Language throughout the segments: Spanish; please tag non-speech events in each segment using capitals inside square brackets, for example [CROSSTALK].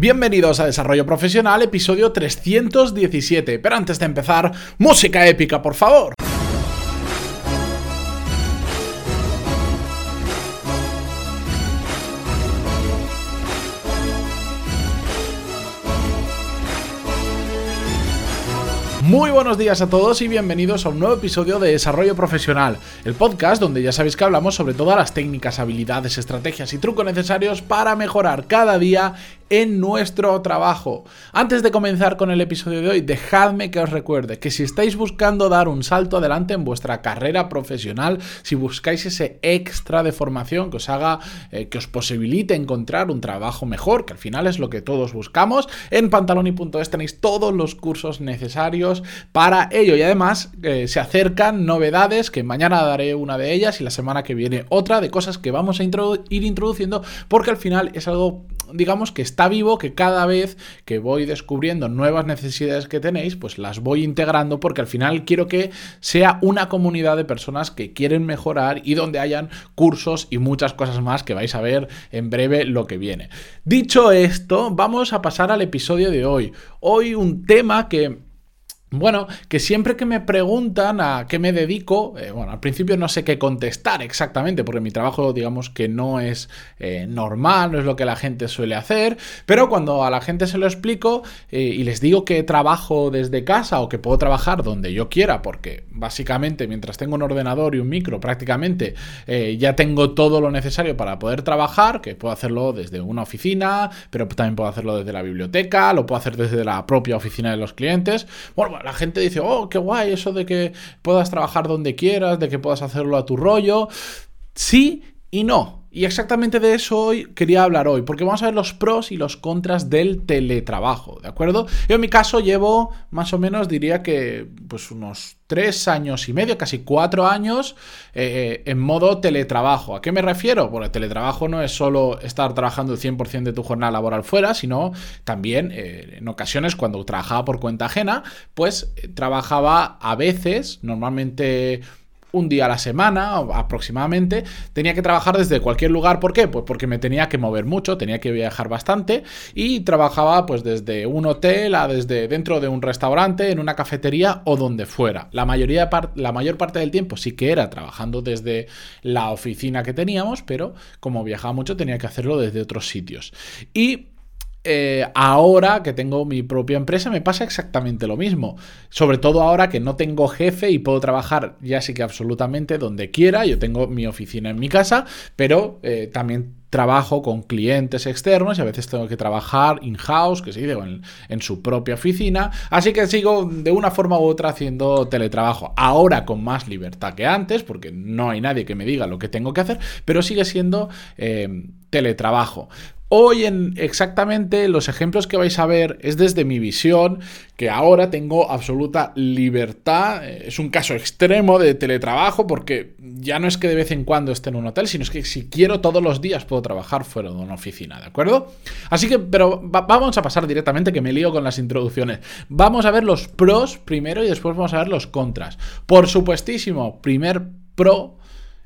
Bienvenidos a Desarrollo Profesional, episodio 317. Pero antes de empezar, música épica, por favor. Muy buenos días a todos y bienvenidos a un nuevo episodio de Desarrollo Profesional, el podcast donde ya sabéis que hablamos sobre todas las técnicas, habilidades, estrategias y trucos necesarios para mejorar cada día en nuestro trabajo. Antes de comenzar con el episodio de hoy, dejadme que os recuerde que si estáis buscando dar un salto adelante en vuestra carrera profesional, si buscáis ese extra de formación que os haga, eh, que os posibilite encontrar un trabajo mejor, que al final es lo que todos buscamos, en pantaloni.es tenéis todos los cursos necesarios para ello y además eh, se acercan novedades que mañana daré una de ellas y la semana que viene otra de cosas que vamos a ir introduciendo porque al final es algo digamos que está vivo, que cada vez que voy descubriendo nuevas necesidades que tenéis, pues las voy integrando porque al final quiero que sea una comunidad de personas que quieren mejorar y donde hayan cursos y muchas cosas más que vais a ver en breve lo que viene. Dicho esto, vamos a pasar al episodio de hoy. Hoy un tema que bueno, que siempre que me preguntan a qué me dedico, eh, bueno, al principio no sé qué contestar exactamente, porque mi trabajo, digamos que no es eh, normal, no es lo que la gente suele hacer, pero cuando a la gente se lo explico eh, y les digo que trabajo desde casa o que puedo trabajar donde yo quiera, porque básicamente mientras tengo un ordenador y un micro, prácticamente ya tengo todo lo necesario para poder trabajar, que puedo hacerlo desde una oficina, pero también puedo hacerlo desde la biblioteca, lo puedo hacer desde la propia oficina de los clientes. Bueno, la gente dice, oh, qué guay eso de que puedas trabajar donde quieras, de que puedas hacerlo a tu rollo. Sí y no. Y exactamente de eso hoy quería hablar hoy, porque vamos a ver los pros y los contras del teletrabajo, ¿de acuerdo? Yo en mi caso llevo más o menos, diría que pues unos tres años y medio, casi cuatro años eh, en modo teletrabajo. ¿A qué me refiero? El teletrabajo no es solo estar trabajando el 100% de tu jornada laboral fuera, sino también eh, en ocasiones cuando trabajaba por cuenta ajena, pues eh, trabajaba a veces, normalmente un día a la semana aproximadamente, tenía que trabajar desde cualquier lugar. ¿Por qué? Pues porque me tenía que mover mucho, tenía que viajar bastante y trabajaba pues desde un hotel a desde dentro de un restaurante, en una cafetería o donde fuera. La, mayoría la mayor parte del tiempo sí que era trabajando desde la oficina que teníamos, pero como viajaba mucho tenía que hacerlo desde otros sitios. Y eh, ahora que tengo mi propia empresa me pasa exactamente lo mismo. Sobre todo ahora que no tengo jefe y puedo trabajar ya sí que absolutamente donde quiera. Yo tengo mi oficina en mi casa, pero eh, también trabajo con clientes externos y a veces tengo que trabajar in-house, que se dice, en, en, su propia oficina. Así que sigo de una forma u otra haciendo teletrabajo. Ahora con más libertad que antes, porque no hay nadie que me diga lo que tengo que hacer, pero sigue siendo eh, teletrabajo. Hoy en exactamente los ejemplos que vais a ver es desde mi visión, que ahora tengo absoluta libertad. Es un caso extremo de teletrabajo porque ya no es que de vez en cuando esté en un hotel, sino es que si quiero todos los días puedo trabajar fuera de una oficina, ¿de acuerdo? Así que, pero vamos a pasar directamente que me lío con las introducciones. Vamos a ver los pros primero y después vamos a ver los contras. Por supuestísimo, primer pro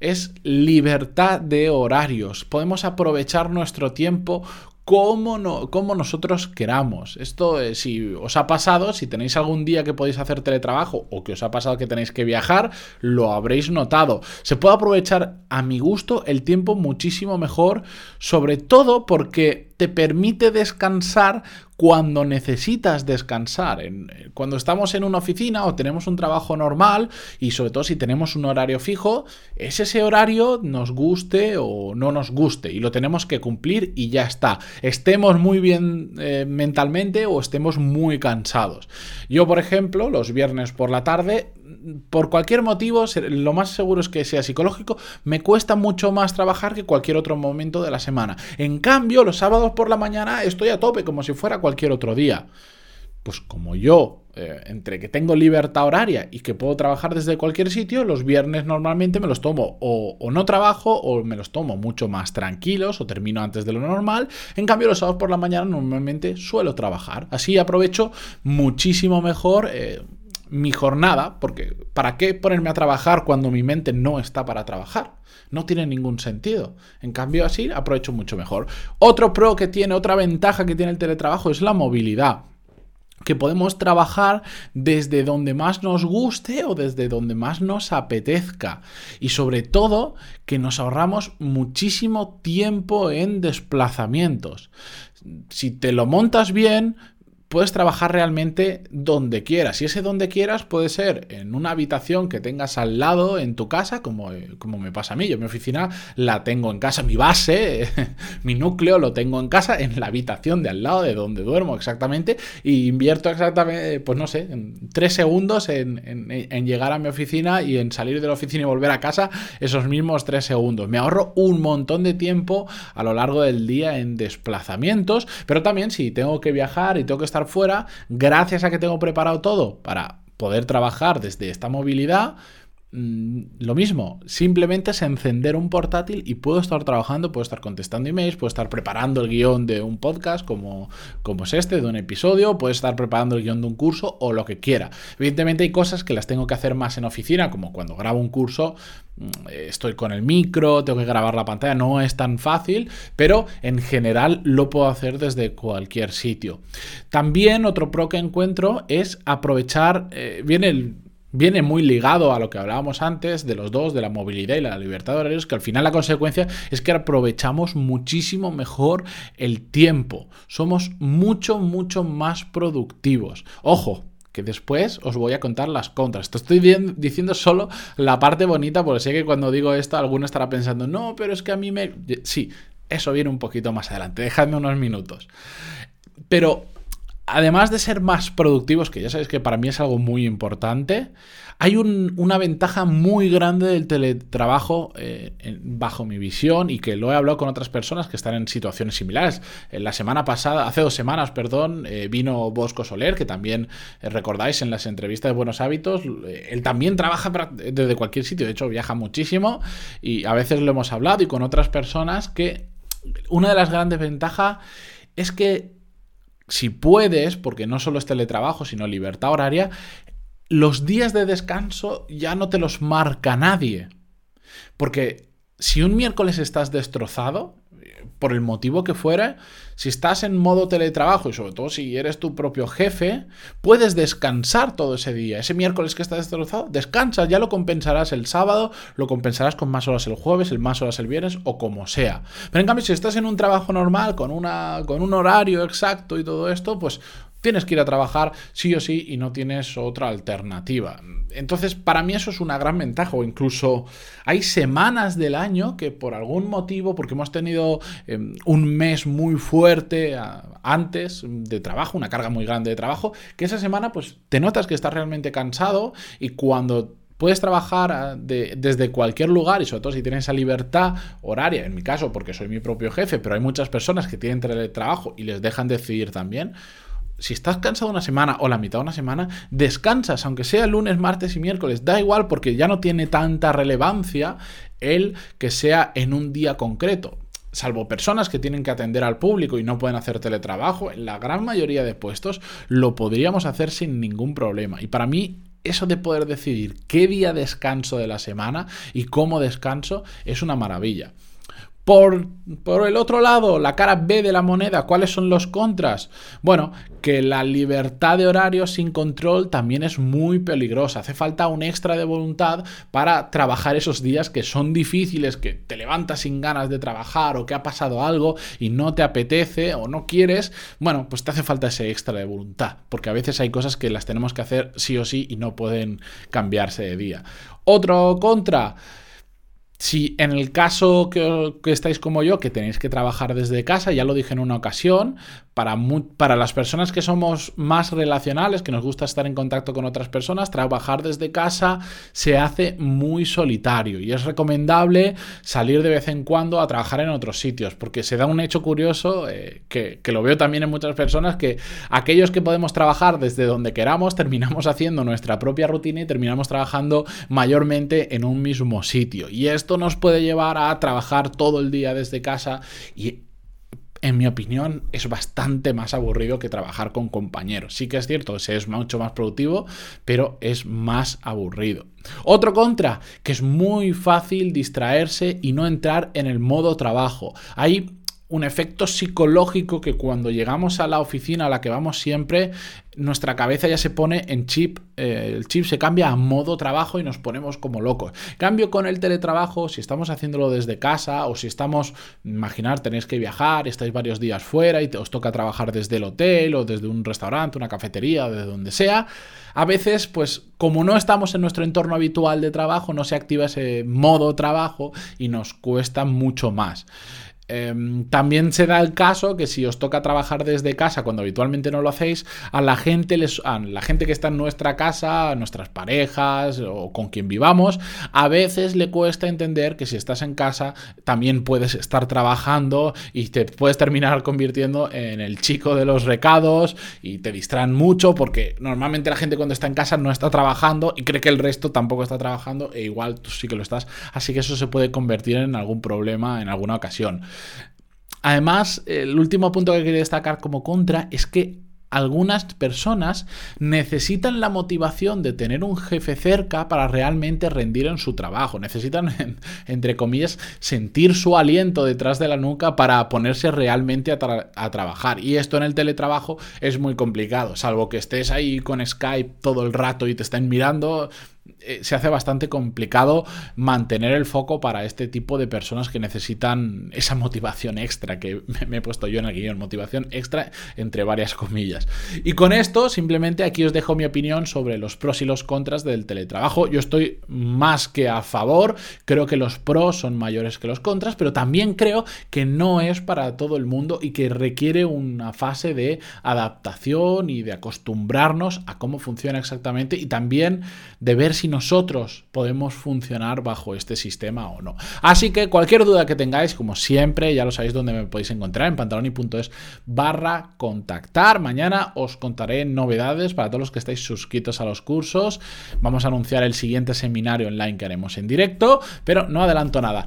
es libertad de horarios. Podemos aprovechar nuestro tiempo como, no, como nosotros queramos. Esto, eh, si os ha pasado, si tenéis algún día que podéis hacer teletrabajo o que os ha pasado que tenéis que viajar, lo habréis notado. Se puede aprovechar a mi gusto el tiempo muchísimo mejor, sobre todo porque te permite descansar cuando necesitas descansar. Eh, cuando estamos en una oficina o tenemos un trabajo normal y sobre todo si tenemos un horario fijo, es ese horario nos guste o no nos guste y lo tenemos que cumplir y ya está. Estemos muy bien eh, mentalmente o estemos muy cansados. Yo, por ejemplo, los viernes por la tarde por cualquier motivo, lo más seguro es que sea psicológico, me cuesta mucho más trabajar que cualquier otro momento de la semana. En cambio, los sábados por la mañana estoy a tope, como si fuera cualquier otro día. Pues como yo, eh, entre que tengo libertad horaria y que puedo trabajar desde cualquier sitio, los viernes normalmente me los tomo o, o, no trabajo o me los tomo mucho más tranquilos o termino antes de lo normal. En cambio, los sábados por la mañana normalmente suelo trabajar. Así aprovecho muchísimo mejor. Eh, mi jornada, porque ¿para qué ponerme a trabajar cuando mi mente no está para trabajar? No tiene ningún sentido. En cambio, así aprovecho mucho mejor. Otro pro que tiene, otra ventaja que tiene el teletrabajo es la movilidad que podemos trabajar desde donde más nos guste o desde donde más nos apetezca. Y sobre todo que nos ahorramos muchísimo tiempo en desplazamientos. Si te lo montas bien, puedes trabajar realmente donde quieras. Y ese donde quieras puede ser en una habitación que tengas al lado en tu casa, como, eh, como me pasa a mí. Yo mi oficina la tengo en casa, mi base, [LAUGHS] mi núcleo lo tengo en casa, en la habitación de al lado de donde duermo exactamente. Y invierto exactamente, pues no sé, en tres segundos en, en llegar a mi oficina y en salir de la oficina y volver a casa esos mismos tres segundos. Me ahorro un montón de tiempo a lo largo del día en desplazamientos, pero también si tengo que viajar y tengo que estar fuera, gracias a que tengo preparado todo para poder trabajar desde esta movilidad, Mm, lo mismo, simplemente es encender un portátil y puedo estar trabajando, puedo estar contestando emails, puedo estar preparando el guion de un podcast como, como es este, de un episodio, puedo estar preparando el guion de un curso o lo que quiera. Evidentemente hay cosas que las tengo que hacer más en oficina, como cuando grabo un curso, mm, estoy con el micro, tengo que grabar la pantalla, no es tan fácil, pero en general lo puedo hacer desde cualquier sitio. También otro pro que encuentro es aprovechar, eh, viene el viene muy ligado a lo que hablábamos antes de los dos, de la movilidad y la libertad de horarios, que al final la consecuencia es que aprovechamos muchísimo mejor el tiempo. Somos mucho, mucho más productivos. Ojo, que después os voy a contar las contras. Te estoy diciendo solo la parte bonita, porque sé que cuando digo esto alguno estará pensando, no, pero es que a mí me... Sí, eso viene un poquito más adelante, dejadme unos minutos. Pero además de ser más productivos, que ya sabéis que para mí es algo muy importante, hay una ventaja muy grande del teletrabajo eh, bajo mi visión y que lo he hablado con otras personas que están en situaciones similares. la semana pasada, hace dos semanas, perdón, eh, vino Bosco Soler, que también eh, recordáis en las entrevistas de Buenos Hábitos, él también trabaja desde cualquier sitio, de hecho viaja muchísimo y a veces lo hemos hablado y con otras personas que una de las grandes ventajas es que si puedes, porque no solo es teletrabajo, sino libertad horaria, los días de descanso ya no te los marca nadie. Porque si un miércoles estás destrozado, por el motivo que fuera, si estás en modo teletrabajo y sobre todo si eres tu propio jefe, puedes descansar todo ese día. Ese miércoles que estás destrozado, descansas, ya lo compensarás el sábado, lo compensarás con más horas el jueves, el más horas el viernes o como sea. Pero en cambio, si estás en un trabajo normal, con, una, con un horario exacto y todo esto, pues Tienes que ir a trabajar sí o sí y no tienes otra alternativa. Entonces, para mí eso es una gran ventaja. O incluso hay semanas del año que por algún motivo, porque hemos tenido em, un mes muy fuerte antes de trabajo, una carga muy grande de trabajo, que esa semana pues te notas que estás realmente cansado y cuando puedes trabajar ah, desde cualquier lugar y sobre todo si tienes esa libertad horaria, en mi caso porque soy mi propio jefe, pero hay muchas personas que tienen teletrabajo y les dejan decidir también si estás cansado una semana o la mitad de una semana, descansas, aunque sea lunes, martes y miércoles, da igual porque ya no tiene tanta relevancia el que sea en un día concreto. Salvo personas que tienen que atender al público y no pueden hacer teletrabajo, en la gran mayoría de puestos lo podríamos hacer sin ningún problema. Y para mí eso de poder decidir qué día descanso de la semana y cómo descanso es una maravilla. Por, el otro lado, la cara B de la moneda, ¿cuáles son los contras? Bueno, que la libertad de horario sin control también es muy peligrosa. Hace falta un extra de voluntad para trabajar esos días que son difíciles, que te levantas sin ganas de trabajar o que ha pasado algo y no te apetece o no quieres. Bueno, pues te hace falta ese extra de voluntad, porque a veces hay cosas que las tenemos que hacer sí o sí y no pueden cambiarse de día. Otro contra si en el caso que, estáis como yo, que tenéis que trabajar desde casa, ya lo dije en una ocasión, para, para, las personas que somos más relacionales, que nos gusta estar en contacto con otras personas, trabajar desde casa se hace muy solitario y es recomendable salir de vez en cuando a trabajar en otros sitios, porque se da un hecho curioso eh, que, que lo veo también en muchas personas, que aquellos que podemos trabajar desde donde queramos, [LAUGHS] terminamos haciendo nuestra propia rutina y terminamos trabajando mayormente en un mismo sitio. Y esto nos puede llevar a trabajar todo el día desde casa y en mi opinión, es bastante más aburrido que trabajar con compañeros. Sí que es cierto, es mucho más productivo, pero es más aburrido. Otro contra, que es muy fácil distraerse y no entrar en el modo trabajo. Hay un efecto psicológico que cuando llegamos a la oficina a la que vamos siempre, nuestra cabeza ya se pone en chip, eh, el chip se cambia a modo trabajo y nos ponemos como locos. Cambio con el teletrabajo, si estamos haciéndolo desde casa o si estamos, imaginar, tenéis que viajar, estáis varios días fuera y os toca trabajar desde el hotel o desde un restaurante, una cafetería, desde donde sea, a veces, pues como no estamos en nuestro entorno habitual de trabajo, no se activa ese modo trabajo y nos cuesta mucho más. Em, también se da el caso que si os toca trabajar desde casa cuando habitualmente no lo hacéis, a la gente les, a la gente que está en nuestra casa, a nuestras parejas o con quien vivamos, a veces le cuesta entender que si estás en casa también puedes estar trabajando y te puedes terminar convirtiendo en el chico de los recados y te distraen mucho porque normalmente la gente cuando está en casa no está trabajando y cree que el resto tampoco está trabajando e igual tú sí que lo estás, así que eso se puede convertir en algún problema en alguna ocasión. Además, el último punto que quería destacar como contra es que algunas personas necesitan la motivación de tener un jefe cerca para realmente rendir en su trabajo. Necesitan, [LAUGHS] entre comillas, sentir su aliento detrás de la nuca para ponerse realmente a, a, trabajar. Y esto en el teletrabajo es muy complicado, salvo que estés ahí con Skype todo el rato y te estén mirando. Eh, se hace bastante complicado mantener el foco para este tipo de personas que necesitan esa motivación extra que [LAUGHS] me he puesto yo en el guion, motivación extra entre varias comillas. Y con esto simplemente aquí os dejo mi opinión sobre los pros y los contras del teletrabajo. Yo estoy más que a favor, creo que los pros son mayores que los contras, pero también creo que no es para todo el mundo y que requiere una fase de adaptación y de acostumbrarnos a cómo funciona exactamente y también de ver si nosotros podemos funcionar bajo este sistema o no. Así que cualquier duda que tengáis, como siempre, ya lo sabéis dónde me podéis encontrar, en pantaloni.es barra contactar. Mañana os contaré novedades para todos los que estáis suscritos a los cursos. Vamos a anunciar el siguiente seminario online que haremos en directo, pero no adelanto nada.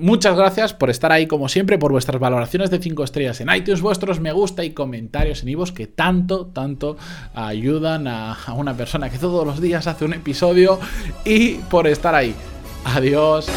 Muchas gracias por estar ahí como siempre, por vuestras valoraciones de 5 estrellas en iTunes, vuestros me gusta y comentarios en Ivos que tanto, tanto ayudan a una persona que todos los días hace un episodio y por estar ahí. Adiós.